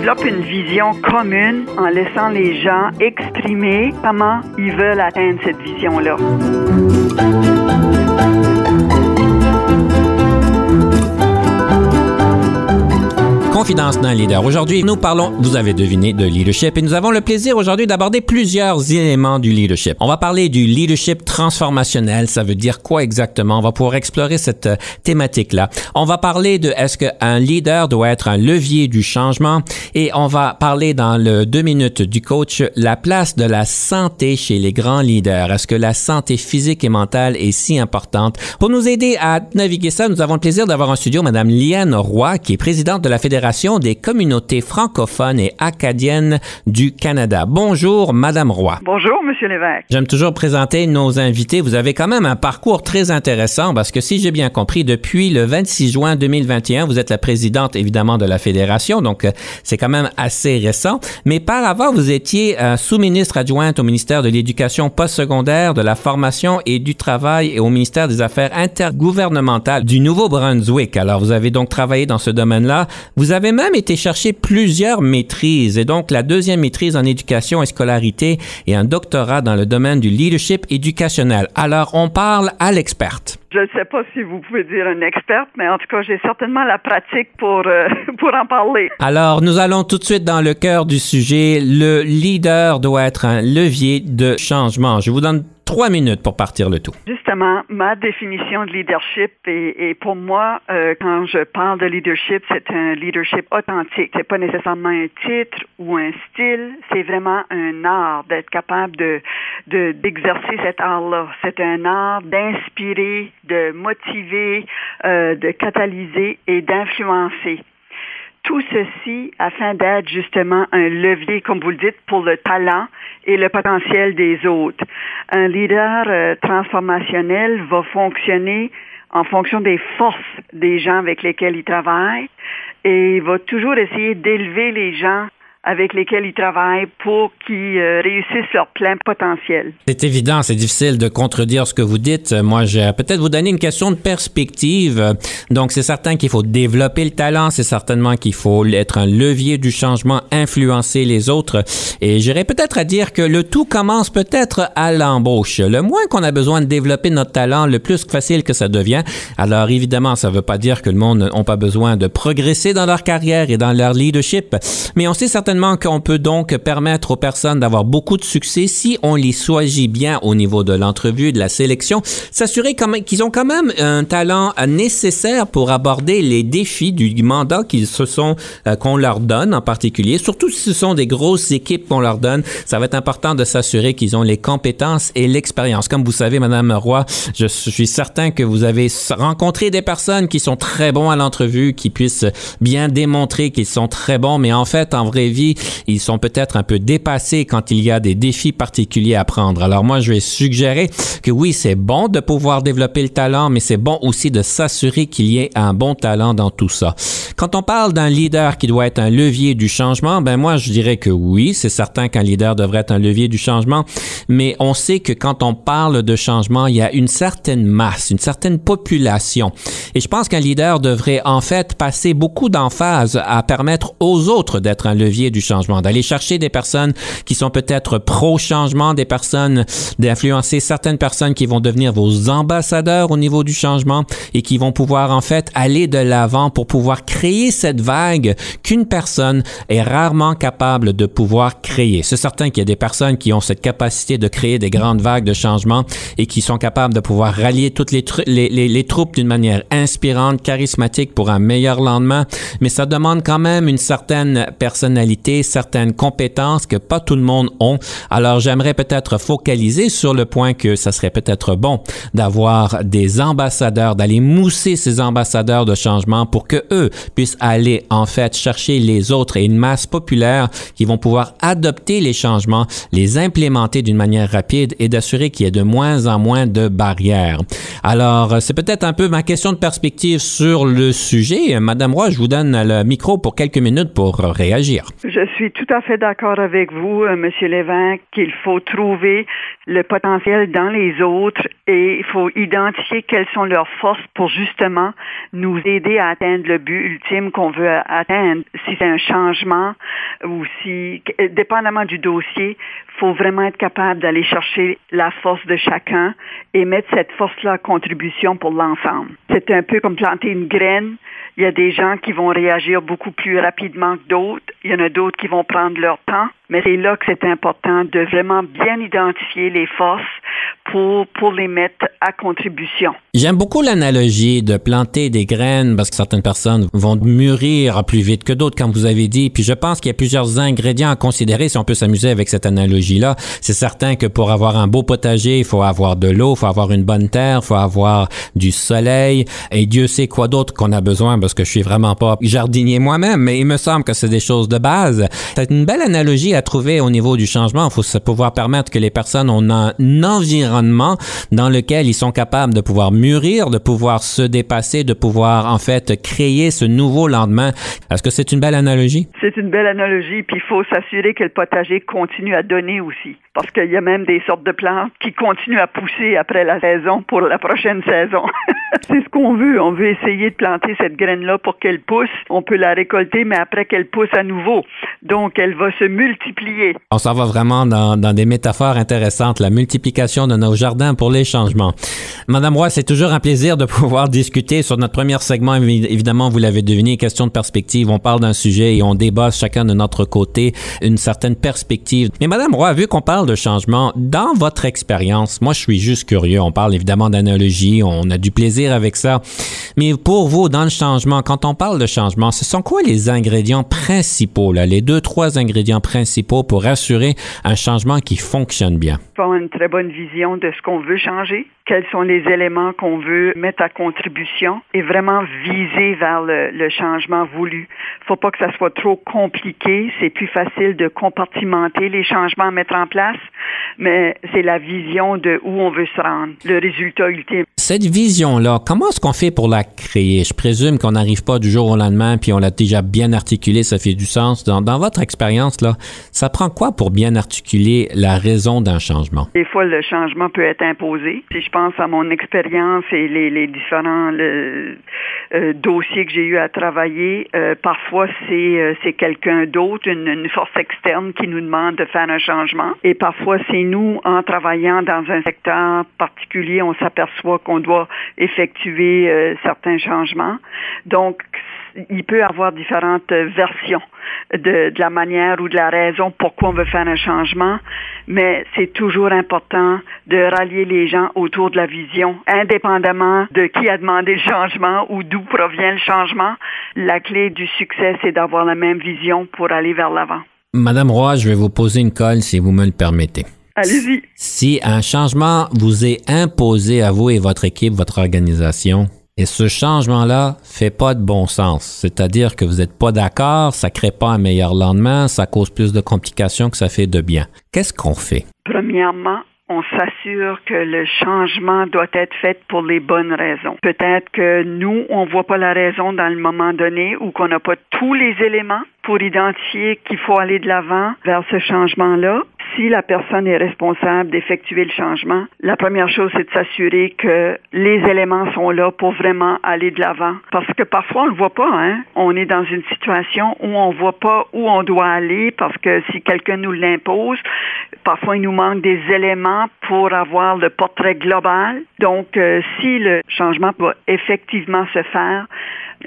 Développe une vision commune en laissant les gens exprimer comment ils veulent atteindre cette vision-là. Confidence d'un leader. Aujourd'hui, nous parlons, vous avez deviné, de leadership et nous avons le plaisir aujourd'hui d'aborder plusieurs éléments du leadership. On va parler du leadership transformationnel. Ça veut dire quoi exactement? On va pouvoir explorer cette euh, thématique-là. On va parler de est-ce qu'un leader doit être un levier du changement et on va parler dans le deux minutes du coach la place de la santé chez les grands leaders. Est-ce que la santé physique et mentale est si importante? Pour nous aider à naviguer ça, nous avons le plaisir d'avoir en studio Madame Liane Roy, qui est présidente de la Fédération des communautés francophones et acadiennes du Canada. Bonjour, Madame Roy. Bonjour, Monsieur Lévesque. J'aime toujours présenter nos invités. Vous avez quand même un parcours très intéressant parce que si j'ai bien compris, depuis le 26 juin 2021, vous êtes la présidente évidemment de la fédération, donc euh, c'est quand même assez récent. Mais par avant, vous étiez euh, sous-ministre adjointe au ministère de l'Éducation postsecondaire, de la formation et du travail et au ministère des Affaires intergouvernementales du Nouveau-Brunswick. Alors, vous avez donc travaillé dans ce domaine-là. Vous avez avez même été chercher plusieurs maîtrises, et donc la deuxième maîtrise en éducation et scolarité et un doctorat dans le domaine du leadership éducationnel. Alors, on parle à l'experte. Je ne sais pas si vous pouvez dire une experte, mais en tout cas, j'ai certainement la pratique pour, euh, pour en parler. Alors, nous allons tout de suite dans le cœur du sujet. Le leader doit être un levier de changement. Je vous donne trois minutes pour partir le tout. Justement, ma définition de leadership et, pour moi, euh, quand je parle de leadership, c'est un leadership authentique. C'est pas nécessairement un titre ou un style, c'est vraiment un art d'être capable de d'exercer cet art-là. C'est un art d'inspirer, de motiver, euh, de catalyser et d'influencer. Tout ceci afin d'être justement un levier, comme vous le dites, pour le talent et le potentiel des autres. Un leader euh, transformationnel va fonctionner en fonction des forces des gens avec lesquels il travaille et il va toujours essayer d'élever les gens avec lesquels ils travaillent pour qu'ils euh, réussissent leur plein potentiel. C'est évident, c'est difficile de contredire ce que vous dites. Moi, je vais peut-être vous donner une question de perspective. Donc, c'est certain qu'il faut développer le talent, c'est certainement qu'il faut être un levier du changement, influencer les autres. Et j'irais peut-être à dire que le tout commence peut-être à l'embauche. Le moins qu'on a besoin de développer notre talent, le plus facile que ça devient. Alors, évidemment, ça ne veut pas dire que le monde n'a pas besoin de progresser dans leur carrière et dans leur leadership, mais on sait certainement qu'on peut donc permettre aux personnes d'avoir beaucoup de succès si on les choisit bien au niveau de l'entrevue, de la sélection, s'assurer qu'ils ont quand même un talent nécessaire pour aborder les défis du mandat qu'ils se sont euh, qu'on leur donne en particulier. Surtout si ce sont des grosses équipes qu'on leur donne, ça va être important de s'assurer qu'ils ont les compétences et l'expérience. Comme vous savez, Madame Roy, je suis certain que vous avez rencontré des personnes qui sont très bons à l'entrevue, qui puissent bien démontrer qu'ils sont très bons, mais en fait, en vraie vie, ils sont peut-être un peu dépassés quand il y a des défis particuliers à prendre. Alors moi, je vais suggérer que oui, c'est bon de pouvoir développer le talent, mais c'est bon aussi de s'assurer qu'il y ait un bon talent dans tout ça. Quand on parle d'un leader qui doit être un levier du changement, ben moi, je dirais que oui, c'est certain qu'un leader devrait être un levier du changement, mais on sait que quand on parle de changement, il y a une certaine masse, une certaine population. Et je pense qu'un leader devrait en fait passer beaucoup d'emphase à permettre aux autres d'être un levier du changement, d'aller chercher des personnes qui sont peut-être pro-changement, des personnes, d'influencer certaines personnes qui vont devenir vos ambassadeurs au niveau du changement et qui vont pouvoir en fait aller de l'avant pour pouvoir créer cette vague qu'une personne est rarement capable de pouvoir créer. C'est certain qu'il y a des personnes qui ont cette capacité de créer des grandes vagues de changement et qui sont capables de pouvoir rallier toutes les, les, les, les troupes d'une manière inspirante, charismatique pour un meilleur lendemain, mais ça demande quand même une certaine personnalité certaines compétences que pas tout le monde ont. Alors, j'aimerais peut-être focaliser sur le point que ça serait peut-être bon d'avoir des ambassadeurs, d'aller mousser ces ambassadeurs de changement pour que eux puissent aller, en fait, chercher les autres et une masse populaire qui vont pouvoir adopter les changements, les implémenter d'une manière rapide et d'assurer qu'il y ait de moins en moins de barrières. Alors, c'est peut-être un peu ma question de perspective sur le sujet. Madame Roy, je vous donne le micro pour quelques minutes pour réagir. Je suis tout à fait d'accord avec vous, euh, Monsieur Lévin, qu'il faut trouver le potentiel dans les autres et il faut identifier quelles sont leurs forces pour justement nous aider à atteindre le but ultime qu'on veut atteindre. Si c'est un changement ou si, dépendamment du dossier, faut vraiment être capable d'aller chercher la force de chacun et mettre cette force-là à contribution pour l'ensemble. C'est un peu comme planter une graine. Il y a des gens qui vont réagir beaucoup plus rapidement que d'autres. Il y en a d'autres qui vont prendre leur temps. Mais c'est là que c'est important de vraiment bien identifier les forces pour, pour les mettre à contribution. J'aime beaucoup l'analogie de planter des graines parce que certaines personnes vont mûrir plus vite que d'autres, comme vous avez dit. Puis je pense qu'il y a plusieurs ingrédients à considérer si on peut s'amuser avec cette analogie-là. C'est certain que pour avoir un beau potager, il faut avoir de l'eau, il faut avoir une bonne terre, il faut avoir du soleil et Dieu sait quoi d'autre qu'on a besoin parce que je suis vraiment pas jardinier moi-même, mais il me semble que c'est des choses de base. C'est une belle analogie à trouver au niveau du changement. Il faut pouvoir permettre que les personnes ont un environnement dans lequel ils sont capables de pouvoir mûrir, de pouvoir se dépasser, de pouvoir en fait créer ce nouveau lendemain. Est-ce que c'est une belle analogie? C'est une belle analogie, puis il faut s'assurer que le potager continue à donner aussi. Parce qu'il y a même des sortes de plantes qui continuent à pousser après la saison pour la prochaine saison. c'est ce qu'on veut. On veut essayer de planter cette graine-là pour qu'elle pousse. On peut la récolter, mais après qu'elle pousse à nouveau. Donc, elle va se multiplier. On s'en va vraiment dans, dans, des métaphores intéressantes, la multiplication de nos jardins pour les changements. Madame Roy, c'est toujours un plaisir de pouvoir discuter sur notre premier segment. Évidemment, vous l'avez deviné, question de perspective. On parle d'un sujet et on débat chacun de notre côté une certaine perspective. Mais Madame Roy, vu qu'on parle de changement, dans votre expérience, moi je suis juste curieux, on parle évidemment d'analogie, on a du plaisir avec ça, mais pour vous, dans le changement, quand on parle de changement, ce sont quoi les ingrédients principaux, les deux, trois ingrédients principaux pour assurer un changement qui fonctionne bien? Avoir une très bonne vision de ce qu'on veut changer, quels sont les éléments qu'on veut mettre à contribution et vraiment viser vers le, le changement voulu. Faut pas que ça soit trop compliqué, c'est plus facile de compartimenter les changements à mettre en place mais c'est la vision de où on veut se rendre, le résultat ultime. Cette vision-là, comment est-ce qu'on fait pour la créer? Je présume qu'on n'arrive pas du jour au lendemain, puis on l'a déjà bien articulé, ça fait du sens. Dans, votre expérience, là, ça prend quoi pour bien articuler la raison d'un changement? Des fois, le changement peut être imposé. Si je pense à mon expérience et les, différents euh, dossiers que j'ai eu à travailler, euh, parfois c'est euh, c'est quelqu'un d'autre, une, une force externe qui nous demande de faire un changement. Et parfois, c'est nous, en travaillant dans un secteur particulier, on s'aperçoit qu'on doit effectuer euh, certains changements. Donc, il peut avoir différentes versions de, la manière ou de la raison pourquoi on veut faire un changement, mais c'est toujours important de rallier les gens autour de la vision, indépendamment de qui a demandé le changement ou d'où provient le changement. La clé du succès, c'est d'avoir la même vision pour aller vers l'avant. Madame Roy, je vais vous poser une colle si vous me le permettez. Allez-y. Si un changement vous est imposé à vous et votre équipe, votre organisation, et ce changement-là fait pas de bon sens, c'est-à-dire que vous n'êtes pas d'accord, ça crée pas un meilleur lendemain, ça cause plus de complications que ça fait de bien. Qu'est-ce qu'on fait? Premièrement, on s'assure que le changement doit être fait pour les bonnes raisons. Peut-être que nous, on voit pas la raison dans le moment donné ou qu'on n'a pas tous les éléments pour identifier qu'il faut aller de l'avant vers ce changement-là. Si la personne est responsable d'effectuer le changement, la première chose, c'est de s'assurer que les éléments sont là pour vraiment aller de l'avant. Parce que parfois, on ne le voit pas. Hein? On est dans une situation où on ne voit pas où on doit aller parce que si quelqu'un nous l'impose, parfois il nous manque des éléments pour avoir le portrait global. Donc, euh, si le changement doit effectivement se faire,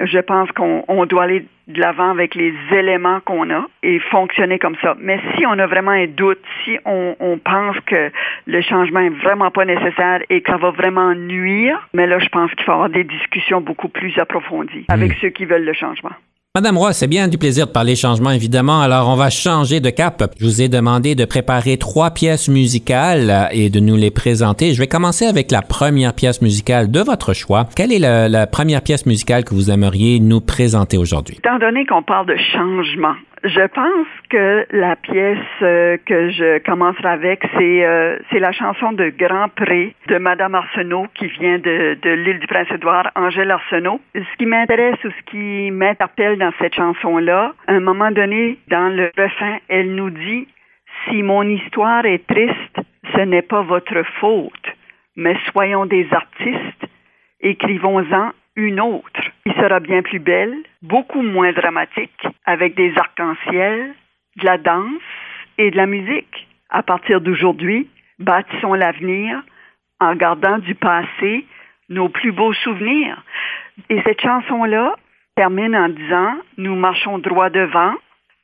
je pense qu'on doit aller de l'avant avec les éléments qu'on a et fonctionner comme ça. Mais si on a vraiment un doute, si on, pense que le changement est vraiment pas nécessaire et que ça va vraiment nuire, mais là, je pense qu'il faut avoir des discussions beaucoup plus approfondies avec ceux qui veulent le changement. Madame Roy, c'est bien du plaisir de parler changement, évidemment. Alors, on va changer de cap. Je vous ai demandé de préparer trois pièces musicales et de nous les présenter. Je vais commencer avec la première pièce musicale de votre choix. Quelle est la, la première pièce musicale que vous aimeriez nous présenter aujourd'hui? Étant donné qu'on parle de changement, je pense que la pièce euh, que je commencerai avec, c'est euh, la chanson de Grand Pré de Madame Arsenault qui vient de, de l'île du Prince-Édouard, Angèle Arsenault. Ce qui m'intéresse ou ce qui m'interpelle dans cette chanson-là, à un moment donné, dans le refrain, elle nous dit Si mon histoire est triste, ce n'est pas votre faute, mais soyons des artistes, écrivons-en une autre qui sera bien plus belle, beaucoup moins dramatique, avec des arcs-en-ciel, de la danse et de la musique. À partir d'aujourd'hui, bâtissons l'avenir en gardant du passé nos plus beaux souvenirs. Et cette chanson-là termine en disant, nous marchons droit devant,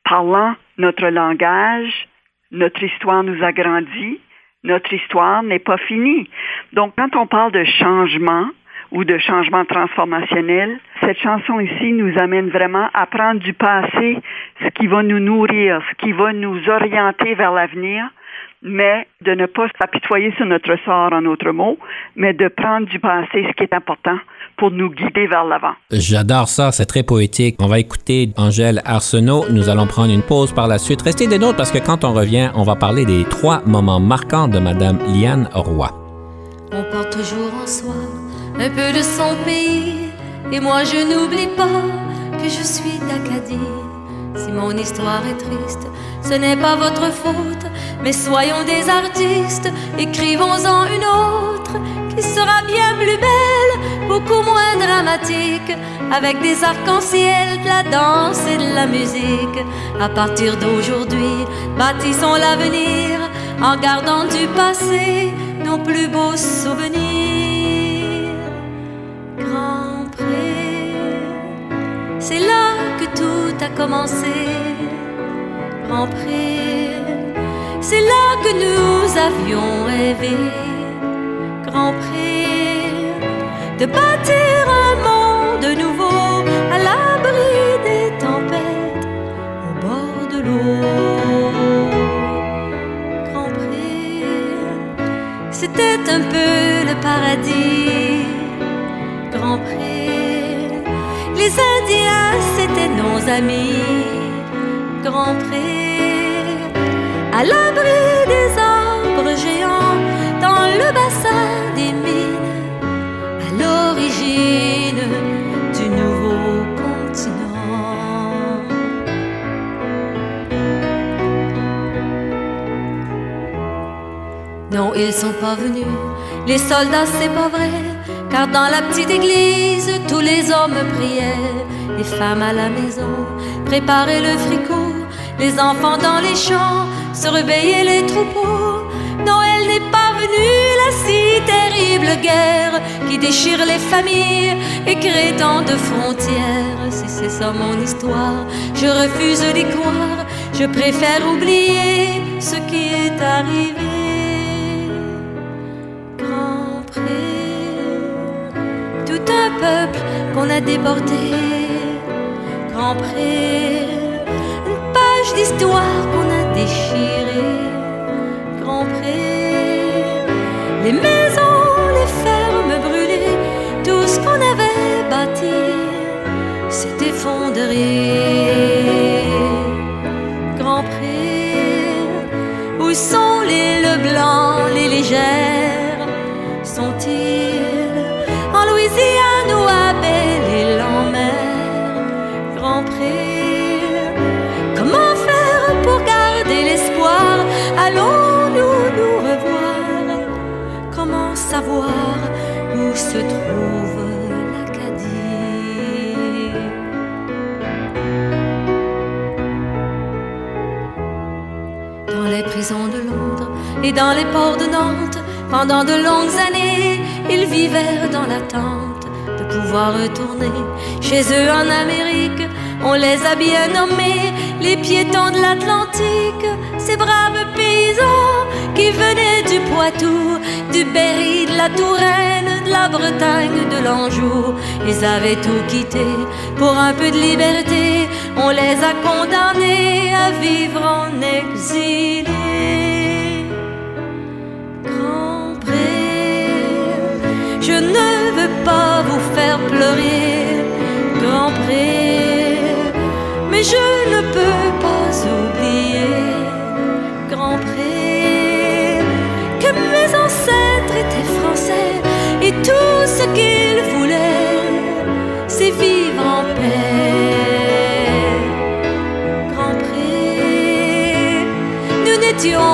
parlant notre langage, notre histoire nous a grandi, notre histoire n'est pas finie. Donc quand on parle de changement, ou de changement transformationnel. Cette chanson ici nous amène vraiment à prendre du passé ce qui va nous nourrir, ce qui va nous orienter vers l'avenir, mais de ne pas s'apitoyer sur notre sort en autres mots, mais de prendre du passé ce qui est important pour nous guider vers l'avant. J'adore ça, c'est très poétique. On va écouter Angèle Arsenault. Nous allons prendre une pause par la suite. Restez des nôtres parce que quand on revient, on va parler des trois moments marquants de Madame Liane Roy. On porte toujours en soi un peu de son pays. Et moi je n'oublie pas que je suis d'Acadie. Si mon histoire est triste, ce n'est pas votre faute, mais soyons des artistes, écrivons-en une autre qui sera bien plus belle, beaucoup moins dramatique, avec des arcs-en-ciel, de la danse et de la musique. À partir d'aujourd'hui, bâtissons l'avenir en gardant du passé nos plus beaux souvenirs. C'est là que tout a commencé. Grand Prix, c'est là que nous avions rêvé. Grand Prix, de bâtir un monde nouveau à l'abri des tempêtes, au bord de l'eau. Grand Prix, c'était un peu le paradis. Les Indiens, c'était nos amis. Grand Pré, à l'abri des arbres géants, dans le bassin des mines, à l'origine du nouveau continent. Non, ils sont pas venus, les soldats, c'est pas vrai car dans la petite église, tous les hommes priaient, les femmes à la maison préparaient le fricot, les enfants dans les champs surveillaient les troupeaux. Noël n'est pas venu, la si terrible guerre qui déchire les familles et crée tant de frontières. Si c'est ça mon histoire, je refuse d'y croire, je préfère oublier ce qui est arrivé. Peuple qu'on a déporté. Grand Pré, une page d'histoire qu'on a déchirée. Grand Pré, les maisons, les fermes brûlées, tout ce qu'on avait bâti s'est effondré. Grand Pré, où sont les Leblancs, les légères? Se trouve l'Acadie. Dans les prisons de Londres et dans les ports de Nantes, pendant de longues années, ils vivèrent dans l'attente de pouvoir retourner chez eux en Amérique. On les a bien nommés les piétons de l'Atlantique, ces braves paysans qui venaient du Poitou, du Berry, de la Touraine, de la Bretagne, de l'Anjou. Ils avaient tout quitté pour un peu de liberté, on les a condamnés à vivre en exil.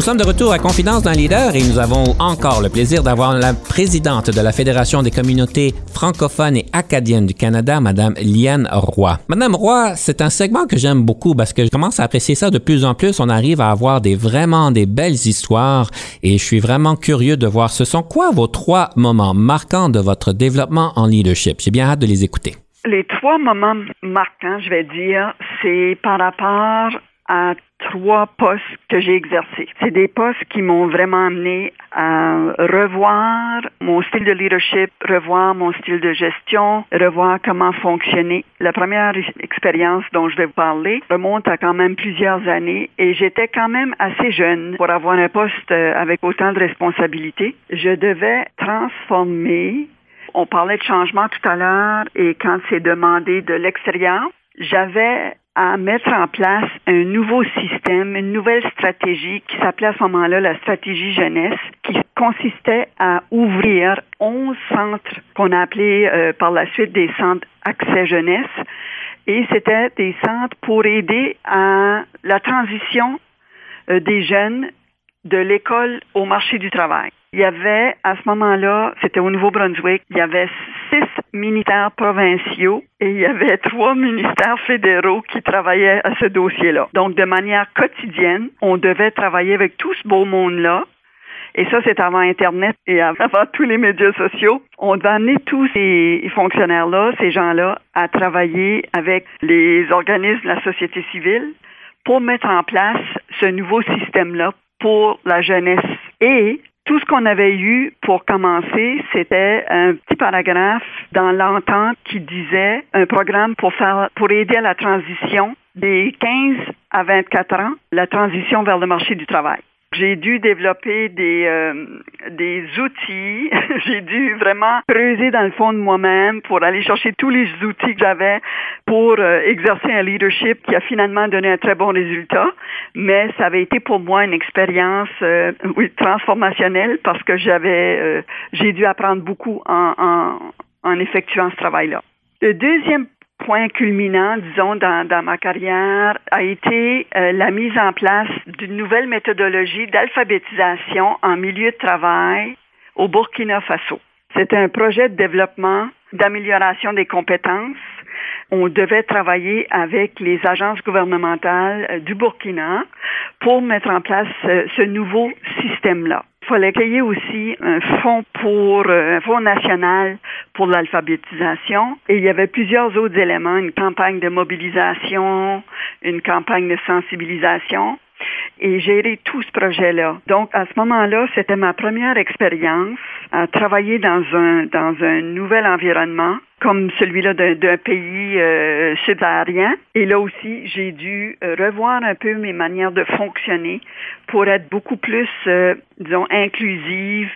Nous sommes de retour à Confidence d'un leader et nous avons encore le plaisir d'avoir la présidente de la Fédération des communautés francophones et acadiennes du Canada, Madame Liane Roy. Madame Roy, c'est un segment que j'aime beaucoup parce que je commence à apprécier ça de plus en plus. On arrive à avoir des vraiment des belles histoires et je suis vraiment curieux de voir ce sont quoi vos trois moments marquants de votre développement en leadership. J'ai bien hâte de les écouter. Les trois moments marquants, je vais dire, c'est par rapport à trois postes que j'ai exercés. C'est des postes qui m'ont vraiment amené à revoir mon style de leadership, revoir mon style de gestion, revoir comment fonctionner. La première expérience dont je vais vous parler remonte à quand même plusieurs années et j'étais quand même assez jeune pour avoir un poste euh, avec autant de responsabilités. Je devais transformer on parlait de changement tout à l'heure et quand c'est demandé de l'extérieur, j'avais à mettre en place un nouveau système, une nouvelle stratégie qui s'appelait à ce moment-là la stratégie jeunesse, qui consistait à ouvrir 11 centres qu'on a appelés euh, par la suite des centres accès jeunesse. Et c'était des centres pour aider à la transition euh, des jeunes de l'école au marché du travail. Il y avait, à ce moment-là, c'était au Nouveau-Brunswick, il y avait six ministères provinciaux et il y avait trois ministères fédéraux qui travaillaient à ce dossier-là. Donc, de manière quotidienne, on devait travailler avec tout ce beau monde-là. Et ça, c'est avant Internet et avant tous les médias sociaux. On devait amener tous ces fonctionnaires-là, ces gens-là, à travailler avec les organismes de la société civile pour mettre en place ce nouveau système-là pour la jeunesse. Et tout ce qu'on avait eu pour commencer, c'était un petit paragraphe dans l'entente qui disait un programme pour faire, pour aider à la transition des 15 à 24 ans, la transition vers le marché du travail. J'ai dû développer des, euh, des outils. J'ai dû vraiment creuser dans le fond de moi-même pour aller chercher tous les outils que j'avais pour euh, exercer un leadership qui a finalement donné un très bon résultat. Mais ça avait été pour moi une expérience euh, oui, transformationnelle parce que j'avais j'ai dû apprendre beaucoup en, en, en effectuant ce travail-là. Le deuxième point culminant, disons, dans, dans ma carrière a été euh, la mise en place d'une nouvelle méthodologie d'alphabétisation en milieu de travail au Burkina Faso. C'était un projet de développement d'amélioration des compétences. On devait travailler avec les agences gouvernementales euh, du Burkina pour mettre en place euh, ce nouveau système-là fallait qu'il aussi un fonds pour euh, un fonds national pour l'alphabétisation. Et il y avait plusieurs autres éléments, une campagne de mobilisation, une campagne de sensibilisation et gérer tout ce projet-là. Donc, à ce moment-là, c'était ma première expérience à travailler dans un, dans un nouvel environnement comme celui-là d'un pays euh, subaérien. Et là aussi, j'ai dû euh, revoir un peu mes manières de fonctionner pour être beaucoup plus, euh, disons, inclusive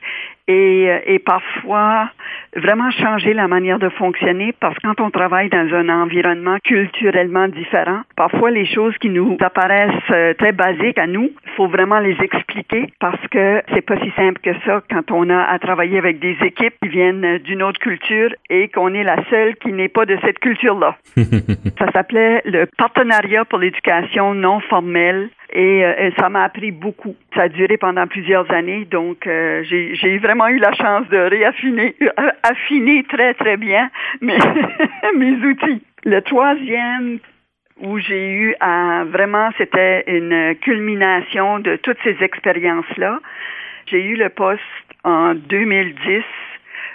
et, euh, et parfois vraiment changer la manière de fonctionner parce que quand on travaille dans un environnement culturellement différent, parfois les choses qui nous apparaissent euh, très basiques à nous, il faut vraiment les expliquer parce que c'est pas si simple que ça quand on a à travailler avec des équipes qui viennent d'une autre culture et qu'on est la seule qui n'est pas de cette culture-là. ça s'appelait le partenariat pour l'éducation non formelle et, euh, ça m'a appris beaucoup. Ça a duré pendant plusieurs années, donc euh, j'ai vraiment eu la chance de réaffiner, euh, affiner très très bien mes, mes outils. Le troisième où j'ai eu à vraiment, c'était une culmination de toutes ces expériences-là. J'ai eu le poste en 2010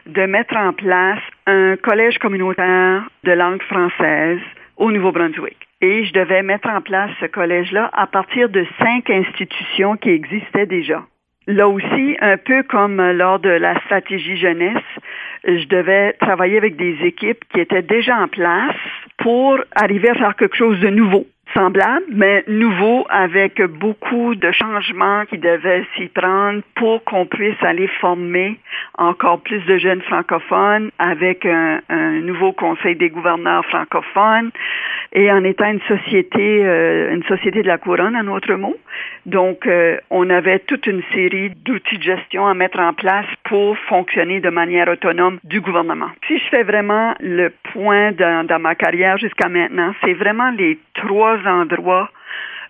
de mettre en place un collège communautaire de langue française au Nouveau-Brunswick. Et je devais mettre en place ce collège-là à partir de cinq institutions qui existaient déjà. Là aussi, un peu comme lors de la stratégie jeunesse, je devais travailler avec des équipes qui étaient déjà en place pour arriver à faire quelque chose de nouveau semblable, mais nouveau avec beaucoup de changements qui devaient s'y prendre pour qu'on puisse aller former encore plus de jeunes francophones avec un, nouveau conseil des gouverneurs francophones et en étant une société, euh, une société de la couronne, en autre mot. Donc, euh, on avait toute une série d'outils de gestion à mettre en place pour fonctionner de manière autonome du gouvernement. Si je fais vraiment le point dans, dans ma carrière jusqu'à maintenant, c'est vraiment les trois endroits,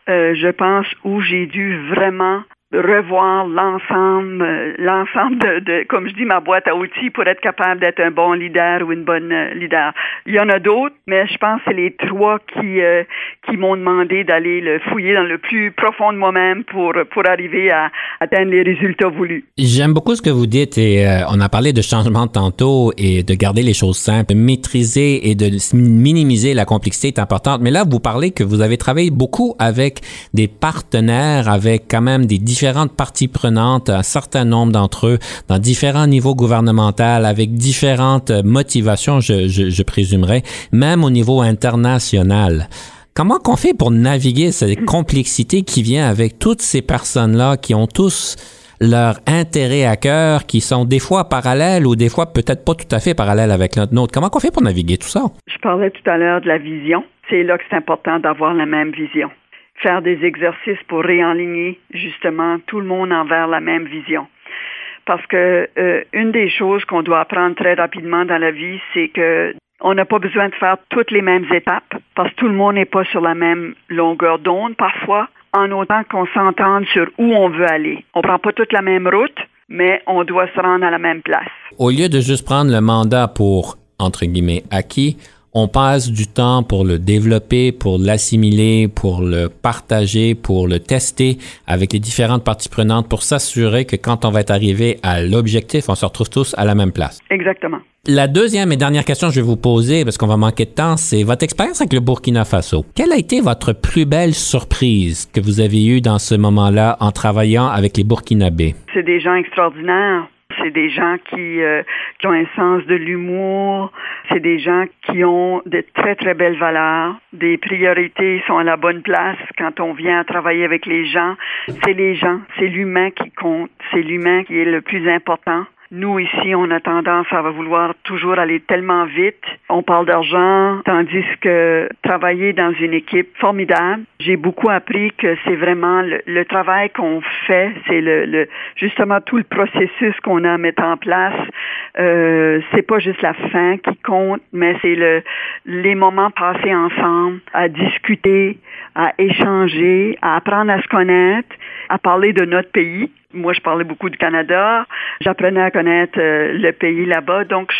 euh, je pense, où j'ai dû vraiment revoir l'ensemble, euh, l'ensemble de, de, comme je dis, ma boîte à outils pour être capable d'être un bon leader ou une bonne euh, leader. Il y en a d'autres, mais je pense que c'est les trois qui euh, qui m'ont demandé d'aller le fouiller dans le plus profond de moi-même pour pour arriver à atteindre les résultats voulus. J'aime beaucoup ce que vous dites et on a parlé de changement tantôt et de garder les choses simples, maîtriser et de minimiser la complexité est importante. Mais là, vous parlez que vous avez travaillé beaucoup avec des partenaires, avec quand même des différentes parties prenantes, un certain nombre d'entre eux, dans différents niveaux gouvernementaux, avec différentes motivations, je, je, je présumerais, même au niveau international. Comment qu'on fait pour naviguer cette complexité qui vient avec toutes ces personnes-là qui ont tous leur intérêt à cœur, qui sont des fois parallèles ou des fois peut-être pas tout à fait parallèles avec notre nôtre. Comment qu'on fait pour naviguer tout ça? Je parlais tout à l'heure de la vision. C'est là que c'est important d'avoir la même vision faire des exercices pour réaligner justement tout le monde envers la même vision. Parce que euh, une des choses qu'on doit apprendre très rapidement dans la vie, c'est que on n'a pas besoin de faire toutes les mêmes étapes parce que tout le monde n'est pas sur la même longueur d'onde parfois, en autant qu'on s'entende sur où on veut aller. On prend pas toute la même route, mais on doit se rendre à la même place. Au lieu de juste prendre le mandat pour, entre guillemets, acquis, on passe du temps pour le développer, pour l'assimiler, pour le partager, pour le tester avec les différentes parties prenantes pour s'assurer que quand on va être arrivé à l'objectif, on se retrouve tous à la même place. Exactement. La deuxième et dernière question que je vais vous poser, parce qu'on va manquer de temps, c'est votre expérience avec le Burkina Faso. Quelle a été votre plus belle surprise que vous avez eue dans ce moment-là en travaillant avec les Burkinabés? C'est des gens extraordinaires c'est des gens qui, euh, qui ont un sens de l'humour, c'est des gens qui ont de très, très belles valeurs, des priorités sont à la bonne place quand on vient travailler avec les gens. C'est les gens, c'est l'humain qui compte, c'est l'humain qui est le plus important. Nous, ici, on a tendance à vouloir toujours aller tellement vite. On parle d'argent, tandis que travailler dans une équipe formidable, j'ai beaucoup appris que c'est vraiment le, travail qu'on fait, c'est le, justement tout le processus qu'on a à en place. Euh, c'est pas juste la fin qui compte, mais c'est le les moments passés ensemble, à discuter, à échanger, à apprendre à se connaître, à parler de notre pays moi, je parlais beaucoup du Canada. J'apprenais à connaître euh, le pays là-bas. Donc,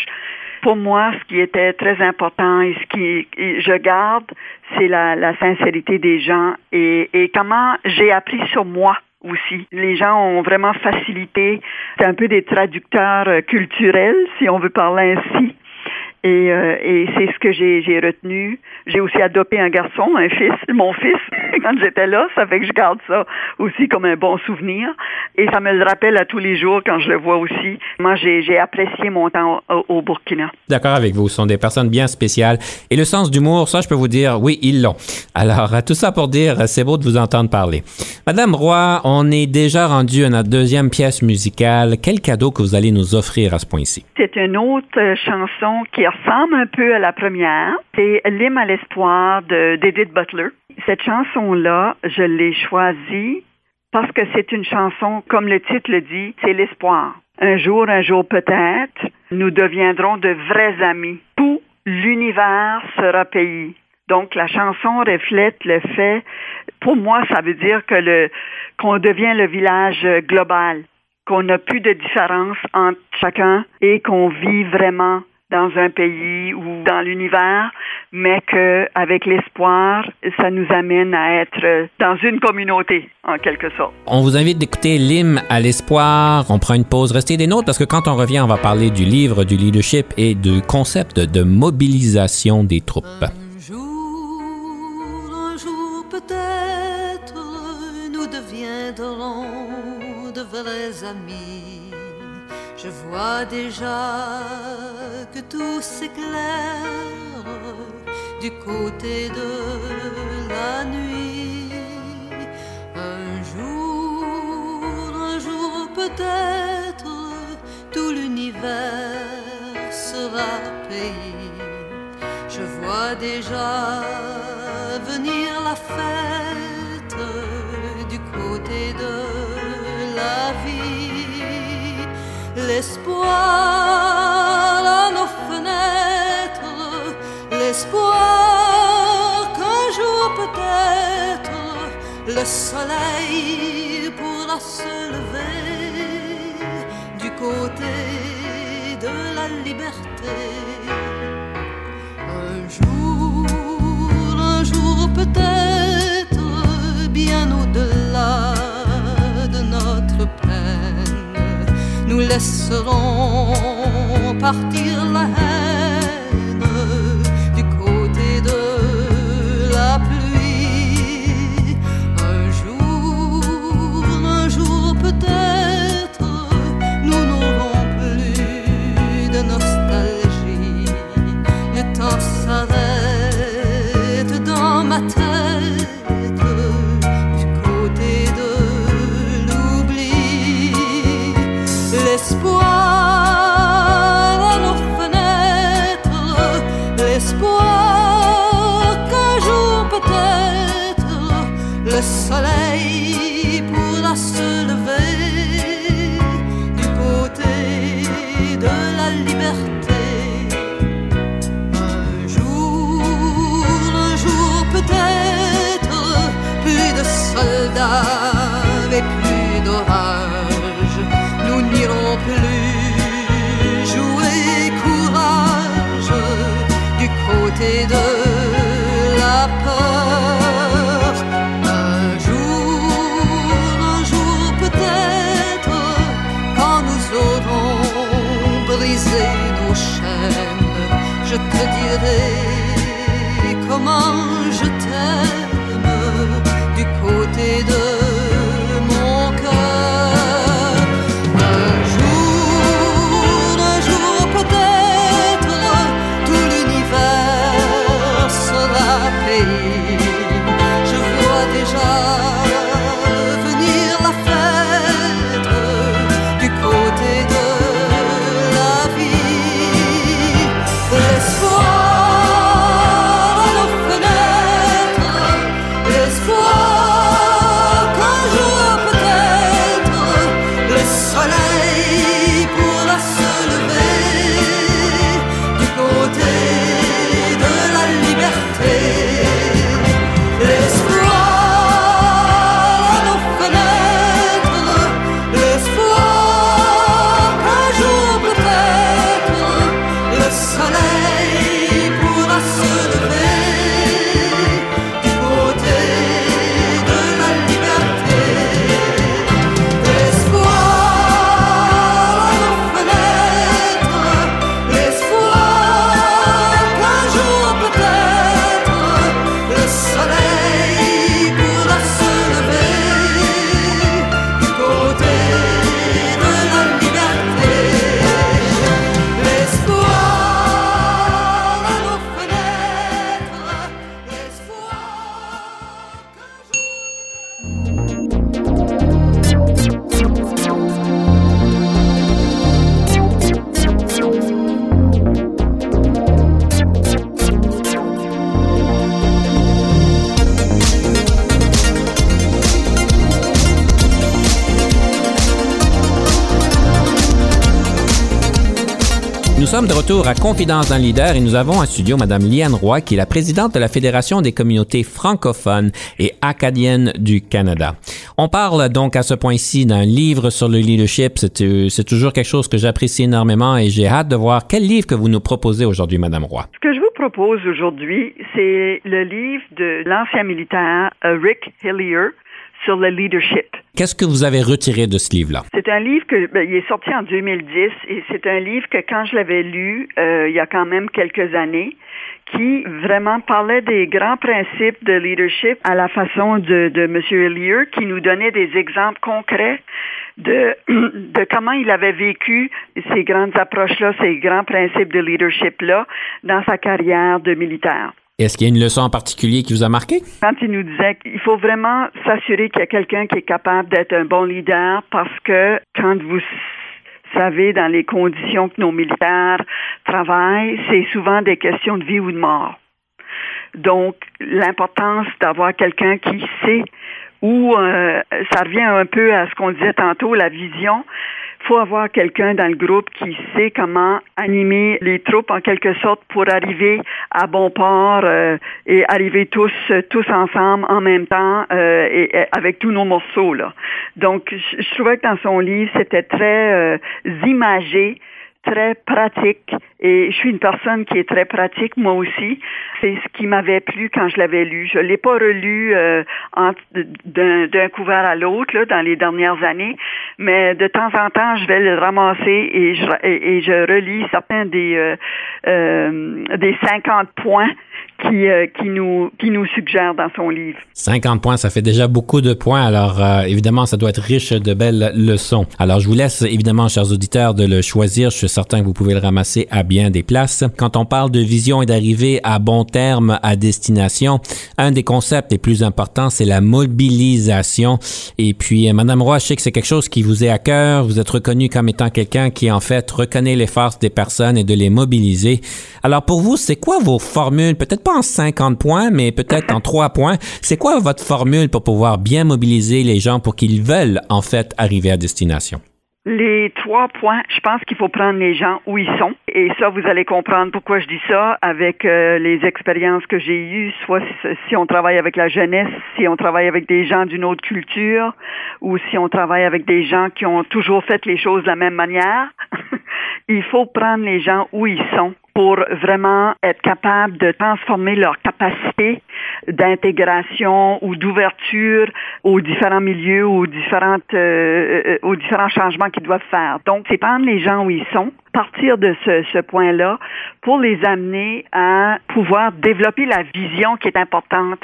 pour moi, ce qui était très important et ce qui je garde, c'est la, la, sincérité des gens et, et comment j'ai appris sur moi aussi. Les gens ont vraiment facilité. C'est un peu des traducteurs euh, culturels, si on veut parler ainsi. Et, euh, et c'est ce que j'ai, retenu. J'ai aussi adopté un garçon, un fils, mon fils, quand j'étais là. Ça fait que je garde ça aussi comme un bon souvenir. Et ça me le rappelle à tous les jours quand je le vois aussi. Moi, j'ai, j'ai apprécié mon temps au, Burkina. D'accord avec vous. Ce sont des personnes bien spéciales. Et le sens d'humour, ça, je peux vous dire, oui, ils l'ont. Alors, tout ça pour dire, c'est beau de vous entendre parler. Madame Roy, on est déjà rendu à notre deuxième pièce musicale. Quel cadeau que vous allez nous offrir à ce point-ci? C'est une autre euh, chanson qui ressemble un peu à la première. C'est L'hymne à l'espoir de David Butler. Cette chanson-là, je l'ai choisie parce que c'est une chanson, comme le titre le dit, c'est l'espoir. Un jour, un jour peut-être, nous deviendrons de vrais amis. Tout l'univers sera pays. Donc la chanson reflète le fait, pour moi, ça veut dire que le qu'on devient le village global, qu'on n'a plus de différence entre chacun et qu'on vit vraiment dans un pays ou dans l'univers, mais qu'avec l'espoir, ça nous amène à être dans une communauté, en quelque sorte. On vous invite d'écouter l'hymne à l'espoir. On prend une pause. Restez des nôtres parce que quand on revient, on va parler du livre, du leadership et du concept de mobilisation des troupes. Un jour, un jour peut-être, nous deviendrons de vrais amis je vois déjà que tout s'éclaire du côté de la nuit. Un jour, un jour peut-être, tout l'univers sera pays. Je vois déjà venir la fête du côté de la vie l'espoir à nos fenêtres, l'espoir qu'un jour peut-être le soleil pourra se lever du côté de la liberté. Un jour, un jour peut-être bien au-delà nous laisserons partir la haine à Confidence d'un leader et nous avons en studio Madame Liane Roy, qui est la présidente de la Fédération des communautés francophones et acadiennes du Canada. On parle donc à ce point-ci d'un livre sur le leadership. C'est toujours quelque chose que j'apprécie énormément et j'ai hâte de voir quel livre que vous nous proposez aujourd'hui, Madame Roy. Ce que je vous propose aujourd'hui, c'est le livre de l'ancien militaire euh, Rick Hillier sur le leadership. Qu'est-ce que vous avez retiré de ce livre-là? C'est un livre que ben, il est sorti en 2010 et c'est un livre que quand je l'avais lu euh, il y a quand même quelques années, qui vraiment parlait des grands principes de leadership à la façon de, de M. Hillier, qui nous donnait des exemples concrets de, de comment il avait vécu ces grandes approches-là, ces grands principes de leadership-là dans sa carrière de militaire. Est-ce qu'il y a une leçon en particulier qui vous a marqué? Quand il nous disait qu'il faut vraiment s'assurer qu'il y a quelqu'un qui est capable d'être un bon leader parce que quand vous savez dans les conditions que nos militaires travaillent, c'est souvent des questions de vie ou de mort. Donc, l'importance d'avoir quelqu'un qui sait où euh, ça revient un peu à ce qu'on disait tantôt, la vision faut avoir quelqu'un dans le groupe qui sait comment animer les troupes en quelque sorte pour arriver à bon port euh, et arriver tous tous ensemble en même temps euh, et, avec tous nos morceaux là. Donc je, trouvais que dans son livre c'était très euh, imagé très pratique et je suis une personne qui est très pratique moi aussi. C'est ce qui m'avait plu quand je l'avais lu. Je l'ai pas relu euh, d'un couvert à l'autre dans les dernières années, mais de temps en temps je vais le ramasser et je, et, je relis certains des euh, euh, des 50 points qui, euh, qui, nous, qui nous suggère dans son livre. 50 points, ça fait déjà beaucoup de points. Alors, euh, évidemment, ça doit être riche de belles leçons. Alors, je vous laisse, évidemment, chers auditeurs, de le choisir. Je suis certain que vous pouvez le ramasser à bien des places. Quand on parle de vision et d'arriver à bon terme à destination, un des concepts les plus importants, c'est la mobilisation. Et puis, euh, Madame Roy, je sais que c'est quelque chose qui vous est à cœur. Vous êtes reconnu comme étant quelqu'un qui, en fait, reconnaît les forces des personnes et de les mobiliser. Alors, pour vous, c'est quoi vos formules? Peut-être pas en 50 points, mais peut-être en 3 points. C'est quoi votre formule pour pouvoir bien mobiliser les gens pour qu'ils veulent en fait arriver à destination? Les trois points, je pense qu'il faut prendre les gens où ils sont. Et ça, vous allez comprendre pourquoi je dis ça avec euh, les expériences que j'ai eues, soit si on travaille avec la jeunesse, si on travaille avec des gens d'une autre culture, ou si on travaille avec des gens qui ont toujours fait les choses de la même manière. il faut prendre les gens où ils sont pour vraiment être capable de transformer leur capacité d'intégration ou d'ouverture aux différents milieux, aux différentes, euh, euh, aux différents changements qu'ils doivent faire. Donc, c'est prendre les gens où ils sont, partir de ce, ce point-là pour les amener à pouvoir développer la vision qui est importante.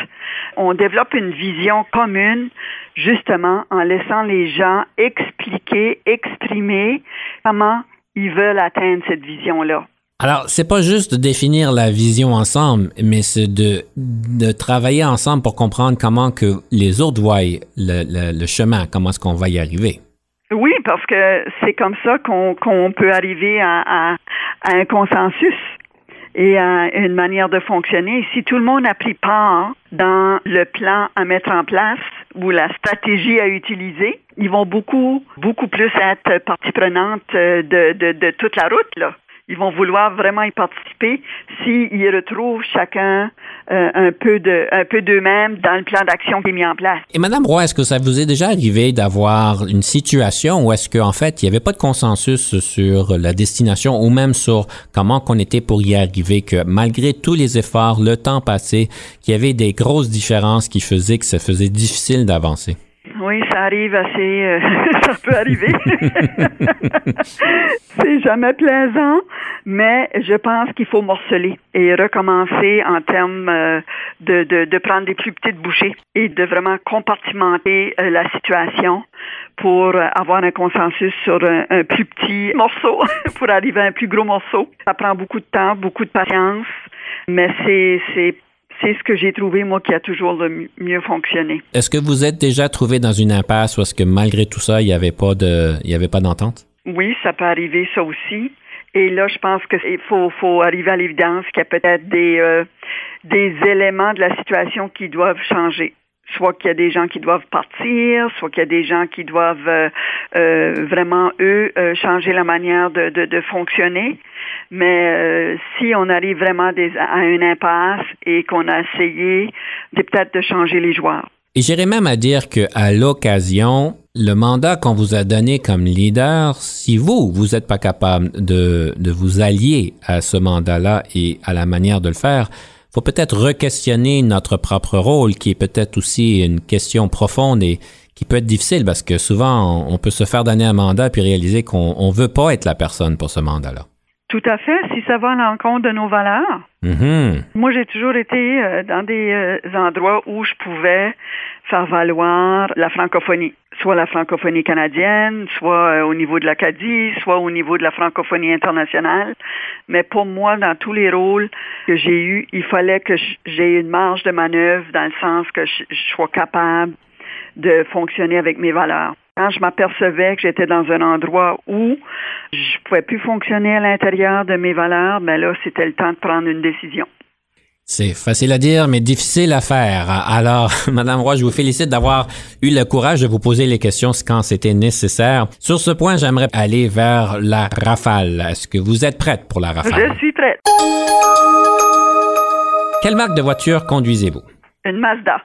On développe une vision commune justement en laissant les gens expliquer, exprimer comment ils veulent atteindre cette vision-là. Alors, c'est pas juste de définir la vision ensemble, mais c'est de, de travailler ensemble pour comprendre comment que les autres voient le, le, chemin, comment est-ce qu'on va y arriver. Oui, parce que c'est comme ça qu'on peut arriver à, à, un consensus et à une manière de fonctionner. Si tout le monde a pris part dans le plan à mettre en place ou la stratégie à utiliser, ils vont beaucoup, beaucoup plus être partie prenante de, de, de toute la route, là ils vont vouloir vraiment y participer s'ils retrouvent chacun euh, un peu de un peu d'eux-mêmes dans le plan d'action qui est mis en place. Et Madame Roy, est-ce que ça vous est déjà arrivé d'avoir une situation où est-ce qu'en fait il n'y avait pas de consensus sur la destination ou même sur comment qu'on était pour y arriver, que malgré tous les efforts, le temps passé, qu'il y avait des grosses différences qui faisaient que ça faisait difficile d'avancer? Oui, ça arrive assez, euh, ça peut arriver. c'est jamais plaisant, mais je pense qu'il faut morceler et recommencer en termes euh, de, de, de, prendre des plus petites bouchées et de vraiment compartimenter euh, la situation pour avoir un consensus sur un, un plus petit morceau pour arriver à un plus gros morceau. Ça prend beaucoup de temps, beaucoup de patience, mais c'est, c'est ce que j'ai trouvé, moi, qui a toujours le mieux fonctionné. Est-ce que vous êtes déjà trouvé dans une impasse ou est-ce que malgré tout ça, il n'y avait pas de, il y avait pas d'entente? Oui, ça peut arriver, ça aussi. Et là, je pense qu'il faut, faut arriver à l'évidence qu'il y a peut-être des, euh, des éléments de la situation qui doivent changer. Soit qu'il y a des gens qui doivent partir, soit qu'il y a des gens qui doivent euh, euh, vraiment, eux, euh, changer la manière de, de, de fonctionner. Mais si on arrive vraiment des, à une impasse et qu'on a essayé, peut-être de changer les joueurs. Et j'irais même à dire qu'à l'occasion, le mandat qu'on vous a donné comme leader, si vous, vous n'êtes pas capable de, de vous allier à ce mandat-là et à la manière de le faire, faut peut-être re-questionner notre propre rôle, qui est peut-être aussi une question profonde et qui peut être difficile parce que souvent, on peut se faire donner un mandat puis réaliser qu'on ne veut pas être la personne pour ce mandat-là. Tout à fait, si ça va à l'encontre de nos valeurs. Mm-hmm. Moi, j'ai toujours été euh, dans des euh, endroits où je pouvais faire valoir la francophonie, soit la francophonie canadienne, soit euh, au niveau de l'Acadie, soit au niveau de la francophonie internationale. Mais pour moi, dans tous les rôles que j'ai eus, il fallait que j'ai une marge de manœuvre dans le sens que je, sois capable de fonctionner avec mes valeurs. Quand je m'apercevais que j'étais dans un endroit où je pouvais plus fonctionner à l'intérieur de mes valeurs, ben là, c'était le temps de prendre une décision. C'est facile à dire, mais difficile à faire. Alors, Madame Roy, je vous félicite d'avoir eu le courage de vous poser les questions quand c'était nécessaire. Sur ce point, j'aimerais aller vers la rafale. Est-ce que vous êtes prête pour la rafale? Je suis prête. Quelle marque de voiture conduisez-vous? Une Mazda.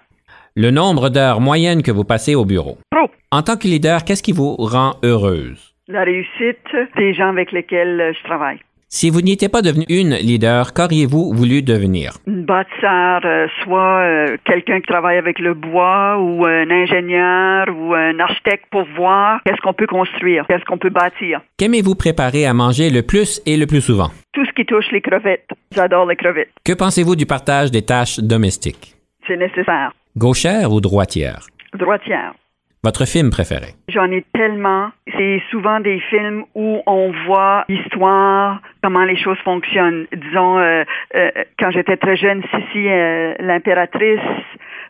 Le nombre d'heures moyennes que vous passez au bureau? Trop. En tant que leader, qu'est-ce qui vous rend heureuse? La réussite des gens avec lesquels je travaille. Si vous n'étiez pas devenu une leader, qu'auriez-vous voulu devenir? Une bâtisseur, euh, soit euh, quelqu'un qui travaille avec le bois ou un ingénieur ou un architecte pour voir qu'est-ce qu'on peut construire, qu'est-ce qu'on peut bâtir. Qu'aimez-vous préparer à manger le plus et le plus souvent? Tout ce qui touche les crevettes. J'adore les crevettes. Que pensez-vous du partage des tâches domestiques? C'est nécessaire. Gauchère ou droitière? Droitière. Votre film préféré? J'en ai tellement. C'est souvent des films où on voit l'histoire, comment les choses fonctionnent. Disons, euh, euh, quand j'étais très jeune, Sissi, euh, l'impératrice,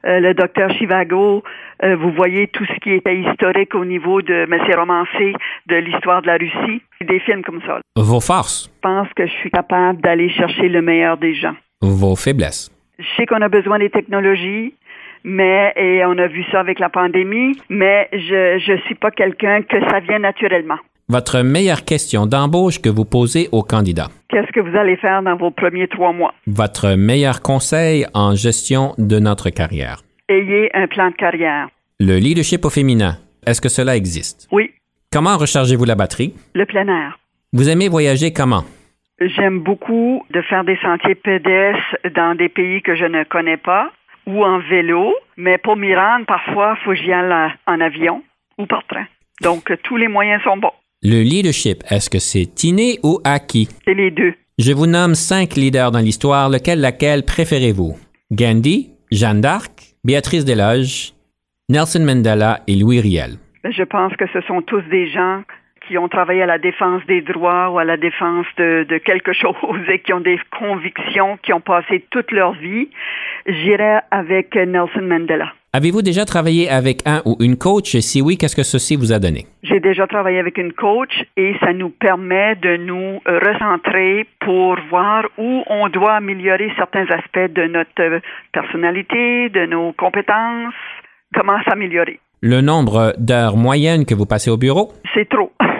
le docteur Chivago, vous voyez tout ce qui était historique au niveau de, c'est romancé, de l'histoire de la Russie. Des films comme ça. Vos forces? Je pense que je suis capable d'aller chercher le meilleur des gens. Vos faiblesses? Je sais qu'on a besoin des technologies, mais et on a vu ça avec la pandémie, mais je je suis pas quelqu'un que ça vient naturellement. Votre meilleure question d'embauche que vous posez aux candidats. Qu'est-ce que vous allez faire dans vos premiers trois mois? Votre meilleur conseil en gestion de notre carrière. Ayez un plan de carrière. Le leadership au féminin, est-ce que cela existe? Oui. Comment rechargez-vous la batterie? Le plein air. Vous aimez voyager comment? J'aime beaucoup de faire des sentiers pédestres dans des pays que je ne connais pas ou en vélo, mais pour m'y rendre, parfois, il faut que j'y aille en avion ou par train. Donc, tous les moyens sont bons. Le leadership, est-ce que c'est inné ou acquis? C'est les deux. Je vous nomme cinq leaders dans l'histoire. Lequel, laquelle préférez-vous? Gandhi, Jeanne d'Arc, Béatrice Desloges, Nelson Mandela et Louis Riel. Je pense que ce sont tous des gens qui ont travaillé à la défense des droits ou à la défense de, de quelque chose et qui ont des convictions, qui ont passé toute leur vie, j'irais avec Nelson Mandela. Avez-vous déjà travaillé avec un ou une coach? Et si oui, qu'est-ce que ceci vous a donné? J'ai déjà travaillé avec une coach et ça nous permet de nous recentrer pour voir où on doit améliorer certains aspects de notre personnalité, de nos compétences, comment s'améliorer? Le nombre d'heures moyennes que vous passez au bureau? C'est trop.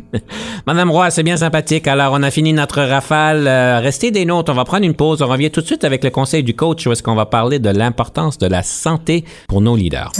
Madame Roy, c'est bien sympathique. Alors, on a fini notre rafale. Euh, restez des notes. On va prendre une pause. On revient tout de suite avec le conseil du coach où est-ce qu'on va parler de l'importance de la santé pour nos leaders.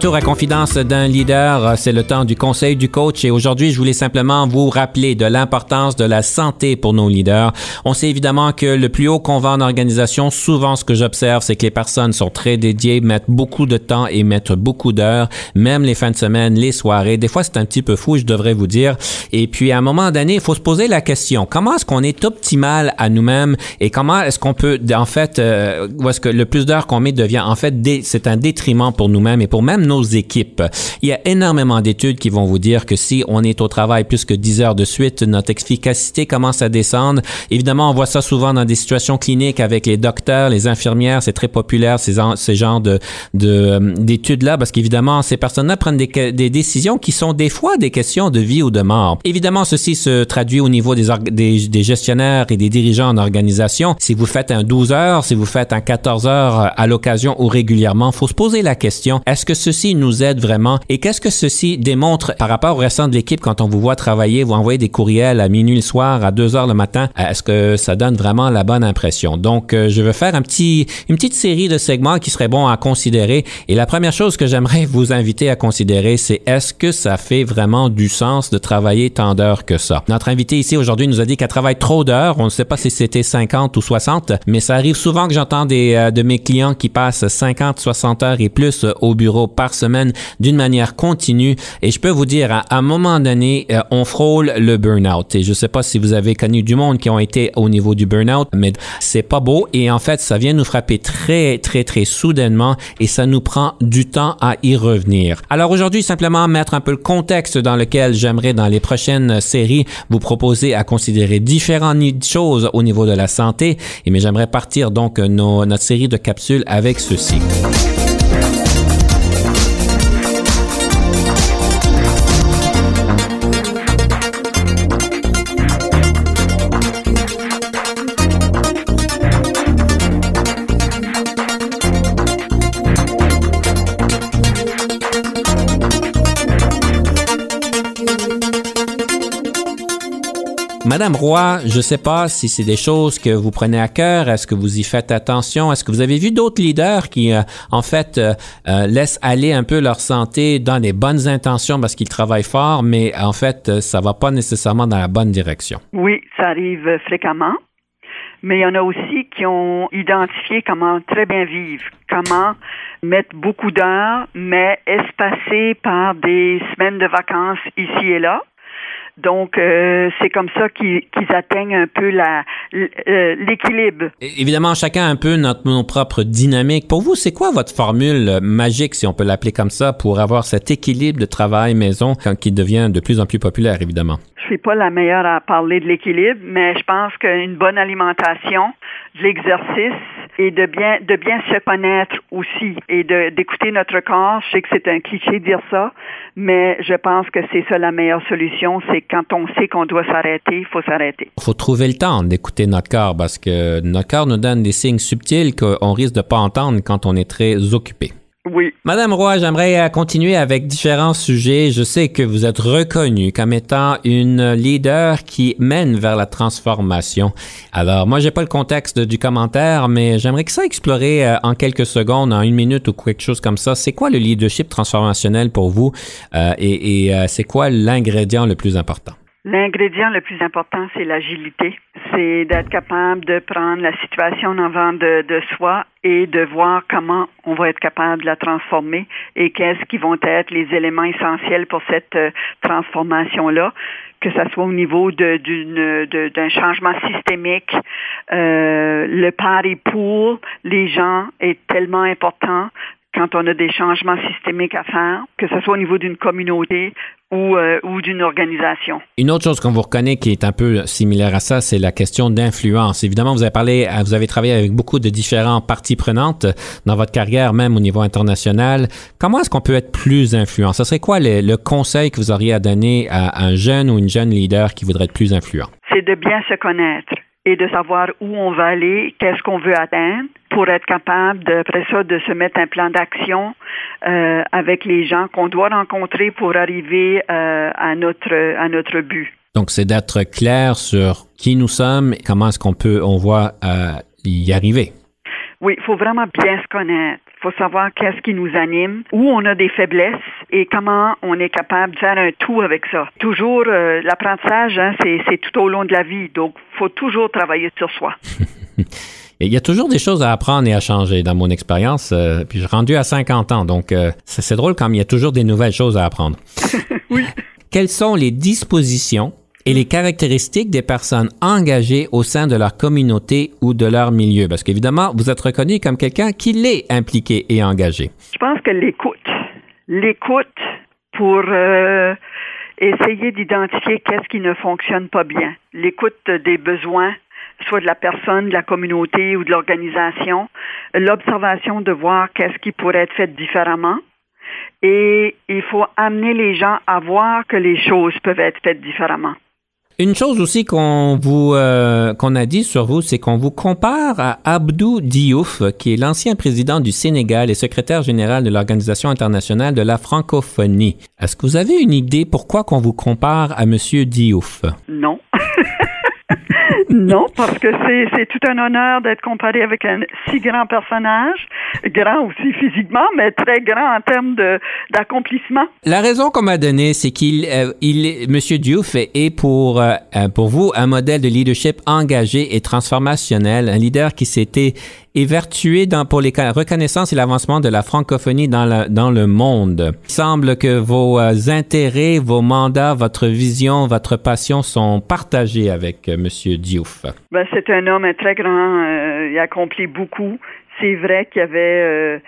Retour à Confidence d'un leader. C'est le temps du conseil du coach et aujourd'hui, je voulais simplement vous rappeler de l'importance de la santé pour nos leaders. On sait évidemment que le plus haut qu'on va en organisation, souvent ce que j'observe, c'est que les personnes sont très dédiées, mettent beaucoup de temps et mettent beaucoup d'heures, même les fins de semaine, les soirées. Des fois, c'est un petit peu fou, je devrais vous dire. Et puis, à un moment donné, il faut se poser la question, comment est-ce qu'on est optimal à nous-mêmes et comment est-ce qu'on peut, en fait, euh, est-ce que le plus d'heures qu'on met devient, en fait, c'est un détriment pour nous-mêmes et pour même nos équipes. Il y a énormément d'études qui vont vous dire que si on est au travail plus que 10 heures de suite, notre efficacité commence à descendre. Évidemment, on voit ça souvent dans des situations cliniques avec les docteurs, les infirmières. C'est très populaire, ces, ces genres de, de, d'études-là, parce qu'évidemment, ces personnes-là prennent des, des décisions qui sont des fois des questions de vie ou de mort. Évidemment, ceci se traduit au niveau des, des, des gestionnaires et des dirigeants en organisation. Si vous faites un 12 heures, si vous faites un 14 heures à l'occasion ou régulièrement, faut se poser la question, est-ce que ceci nous aide vraiment? Et qu'est-ce que ceci démontre par rapport au restant de l'équipe quand on vous voit travailler, vous envoyer des courriels à minuit le soir, à 2 heures le matin, est-ce que ça donne vraiment la bonne impression? Donc, euh, je veux faire un petit, une petite série de segments qui seraient bons à considérer et la première chose que j'aimerais vous inviter à considérer, c'est est-ce que ça fait vraiment du sens de travailler tant d'heures que ça? Notre invité ici aujourd'hui nous a dit qu'elle travaille trop d'heures. On ne sait pas si c'était 50 ou 60, mais ça arrive souvent que j'entends des, euh, de mes clients qui passent 50, 60 heures et plus au bureau par semaine d'une manière continue. Et je peux vous dire, à, un moment donné, euh, on frôle le burn-out. Et je sais pas si vous avez connu du monde qui ont été au niveau du burn-out, mais c'est pas beau. Et en fait, ça vient nous frapper très, très, très soudainement et ça nous prend du temps à y revenir. Alors aujourd'hui, simplement mettre un peu le contexte dans lequel j'aimerais dans les prochaines séries vous proposer à considérer différentes choses au niveau de la santé. Et mais j'aimerais partir donc nos, notre série de capsules avec ceci. Madame Roy, je ne sais pas si c'est des choses que vous prenez à cœur. Est-ce que vous y faites attention? Est-ce que vous avez vu d'autres leaders qui, euh, en fait, euh, euh, laissent aller un peu leur santé dans les bonnes intentions parce qu'ils travaillent fort, mais en fait, ça va pas nécessairement dans la bonne direction? Oui, ça arrive fréquemment. Mais il y en a aussi qui ont identifié comment très bien vivre, comment mettre beaucoup d'heures, mais espacées par des semaines de vacances ici et là donc, euh, c'est comme ça qu'ils atteignent un peu euh, l'équilibre. Évidemment, chacun a un peu notre, nos propres dynamiques. Pour vous, c'est quoi votre formule magique, si on peut l'appeler comme ça, pour avoir cet équilibre de travail-maison qui devient de plus en plus populaire, évidemment? Suis pas la meilleure à parler de l'équilibre, mais je pense qu'une bonne alimentation, de l'exercice et de bien de bien se connaître aussi et d'écouter notre corps. Je sais que c'est un cliché de dire ça, mais je pense que c'est ça la meilleure solution, c'est quand on sait qu'on doit s'arrêter, il faut s'arrêter. Il faut trouver le temps d'écouter notre corps parce que notre corps nous donne des signes subtils qu'on risque de pas entendre quand on est très occupé. Oui. Madame Roy, j'aimerais euh, continuer avec différents sujets. Je sais que vous êtes reconnue comme étant une leader qui mène vers la transformation. Alors, moi, j'ai pas le contexte du commentaire, mais j'aimerais que ça explorer euh, en quelques secondes, en une minute ou quelque chose comme ça. C'est quoi le leadership transformationnel pour vous euh, et, c'est quoi l'ingrédient le plus important? L'ingrédient le plus important, c'est l'agilité. C'est d'être capable de prendre la situation en avant de, de, soi et de voir comment on va être capable de la transformer et qu'est-ce qui vont être les éléments essentiels pour cette euh, transformation-là que ce soit au niveau d'un changement systémique. Euh, le pari pour les gens est tellement important quand on a des changements systémiques à faire, que ce soit au niveau d'une communauté ou, euh, ou d'une organisation. Une autre chose qu'on vous reconnaît qui est un peu similaire à ça, c'est la question d'influence. Évidemment, vous avez parlé, vous avez travaillé avec beaucoup de différentes parties prenantes dans votre carrière, même au niveau international. Comment est-ce qu'on peut être plus influent? Ce serait quoi le, le conseil que vous auriez à donner à un jeune ou une jeune leader qui voudrait être plus influent? C'est de bien se connaître et de savoir où on va aller, qu'est-ce qu'on veut atteindre pour être capable, de, après ça, de se mettre un plan d'action euh, avec les gens qu'on doit rencontrer pour arriver euh, à, notre, à notre but. Donc, c'est d'être clair sur qui nous sommes et comment est-ce qu'on peut, on voit euh, y arriver. Oui, il faut vraiment bien se connaître. Faut savoir qu'est-ce qui nous anime, où on a des faiblesses et comment on est capable de faire un tout avec ça. Toujours, euh, l'apprentissage, hein, c'est tout au long de la vie, donc faut toujours travailler sur soi. Il y a toujours des choses à apprendre et à changer dans mon expérience. Euh, puis je suis rendu à 50 ans, donc euh, c'est drôle quand il y a toujours des nouvelles choses à apprendre. oui. Quelles sont les dispositions et les caractéristiques des personnes engagées au sein de leur communauté ou de leur milieu? Parce qu'évidemment, vous êtes reconnu comme quelqu'un qui l'est impliqué et engagé. Je pense que l'écoute, l'écoute pour euh, essayer d'identifier qu'est-ce qui ne fonctionne pas bien, l'écoute des besoins, soit de la personne, de la communauté ou de l'organisation, l'observation de voir qu'est-ce qui pourrait être fait différemment. Et il faut amener les gens à voir que les choses peuvent être faites différemment. Une chose aussi qu'on vous euh, qu'on a dit sur vous, c'est qu'on vous compare à Abdou Diouf, qui est l'ancien président du Sénégal et secrétaire général de l'Organisation internationale de la francophonie. Est-ce que vous avez une idée pourquoi qu'on vous compare à Monsieur Diouf? Non. Non, parce que c'est tout un honneur d'être comparé avec un si grand personnage, grand aussi physiquement, mais très grand en termes d'accomplissement. La raison qu'on m'a donnée, c'est qu'il, euh, il, Monsieur Diouf est pour euh, pour vous un modèle de leadership engagé et transformationnel, un leader qui s'était évertué dans, pour les reconnaissances et l'avancement de la francophonie dans, la, dans le monde. Il semble que vos euh, intérêts, vos mandats, votre vision, votre passion sont partagés avec euh, Monsieur Diouf. Ben, c'est un homme très grand. Euh, il a accompli beaucoup. C'est vrai qu'il avait,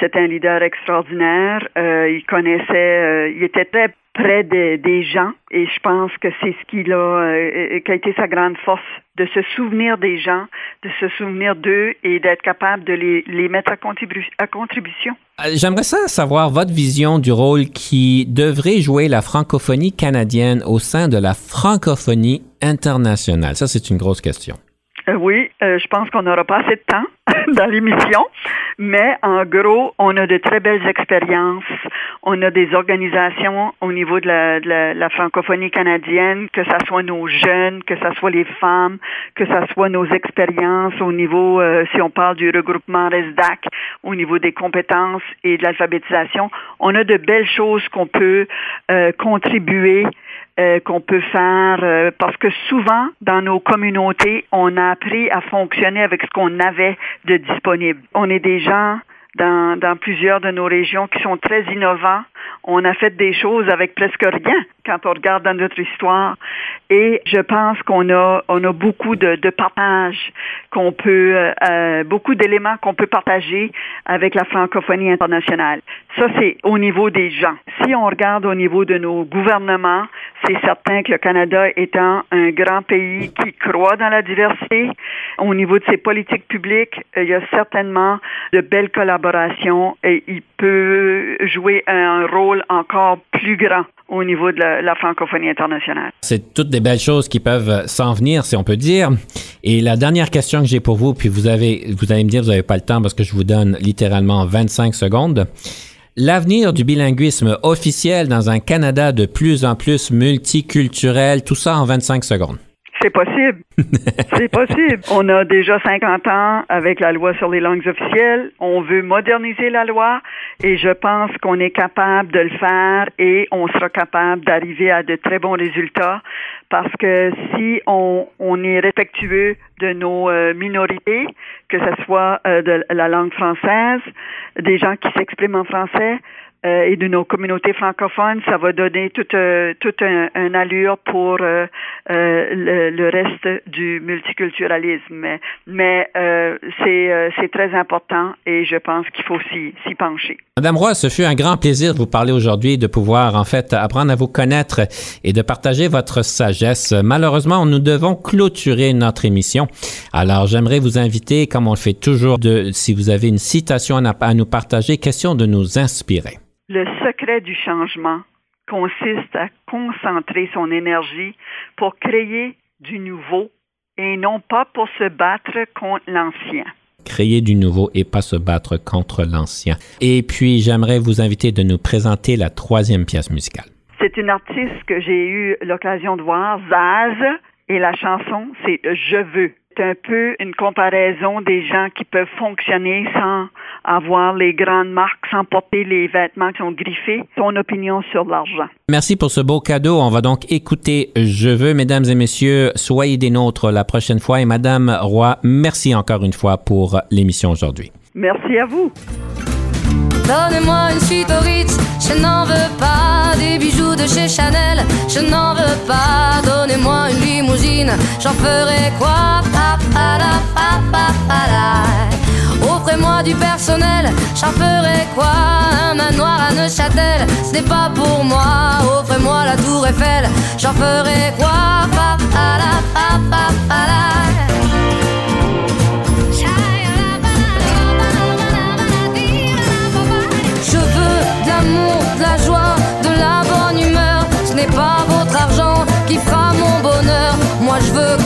c'était un leader extraordinaire. il connaissait, il était très près des gens et je pense que c'est ce qui a, euh, qui a été sa grande force, de se souvenir des gens, de se souvenir d'eux et d'être capable de les, les mettre à, contribution. Euh, j'aimerais ça savoir votre vision du rôle qui devrait jouer la francophonie canadienne au sein de la francophonie internationale. Ça, c'est une grosse question. Euh, oui, euh, je pense qu'on n'aura pas assez de temps dans l'émission, mais en gros, on a de très belles expériences. On a des organisations au niveau de la, francophonie canadienne, que ce soit nos jeunes, que ce soit les femmes, que ce soit nos expériences au niveau, euh, si on parle du regroupement RESDAC, au niveau des compétences et de l'alphabétisation. On a de belles choses qu'on peut contribuer euh, qu'on peut faire euh, parce que souvent dans nos communautés, on a appris à fonctionner avec ce qu'on avait de disponible. On est des gens dans, dans plusieurs de nos régions qui sont très innovants. On a fait des choses avec presque rien quand on regarde dans notre histoire. Et je pense qu'on a, on a beaucoup de, de partage qu'on peut, euh, euh, beaucoup d'éléments qu'on peut partager avec la francophonie internationale. Ça, c'est au niveau des gens. Si on regarde au niveau de nos gouvernements, c'est certain que le Canada étant un grand pays qui croit dans la diversité, au niveau de ses politiques publiques, il y a certainement de belles collaborations et il peut jouer un rôle encore plus grand au niveau de la, francophonie internationale. C'est toutes des belles choses qui peuvent s'en venir, si on peut dire. Et la dernière question que j'ai pour vous, puis vous avez, vous allez me dire, vous n'avez pas le temps parce que je vous donne littéralement 25 secondes. L'avenir du bilinguisme officiel dans un Canada de plus en plus multiculturel, tout ça en 25 secondes. C'est possible. c'est possible. On a déjà 50 ans avec la loi sur les langues officielles. On veut moderniser la loi et je pense qu'on est capable de le faire et on sera capable d'arriver à de très bons résultats parce que si on, on est respectueux de nos euh, minorités, que ce soit euh, de la langue française, des gens qui s'expriment en français, euh, et de nos communautés francophones, ça va donner toute, euh, toute un, allure pour euh, le, reste du multiculturalisme. Mais, mais c'est très important et je pense qu'il faut s'y pencher. Madame Roy, ce fut un grand plaisir de vous parler aujourd'hui, de pouvoir en fait apprendre à vous connaître et de partager votre sagesse. Malheureusement, nous devons clôturer notre émission. Alors, j'aimerais vous inviter, comme on le fait toujours, de, si vous avez une citation à nous partager, question de nous inspirer. Le secret du changement consiste à concentrer son énergie pour créer du nouveau et non pas pour se battre contre l'ancien. Créer du nouveau et pas se battre contre l'ancien. Et puis, j'aimerais vous inviter de nous présenter la troisième pièce musicale. C'est une artiste que j'ai eu l'occasion de voir, Zaz, et la chanson, c'est Je veux. C'est un peu une comparaison des gens qui peuvent fonctionner sans avoir les grandes marques, sans porter les vêtements qui sont griffés. Son opinion sur l'argent. Merci pour ce beau cadeau. On va donc écouter Je veux, mesdames et messieurs, soyez des nôtres la prochaine fois. Et Madame Roy, merci encore une fois pour l'émission aujourd'hui. Merci à vous. Donnez-moi une suite au Ritz, je n'en veux pas des bijoux de chez Chanel, je n'en veux pas. J'en ferai quoi? Offrez-moi du personnel, j'en ferai quoi? Un manoir à Neuchâtel, ce n'est pas pour moi. Offrez-moi la tour Eiffel, j'en ferai quoi? De la joie, de la bonne humeur. Ce n'est pas votre argent qui fera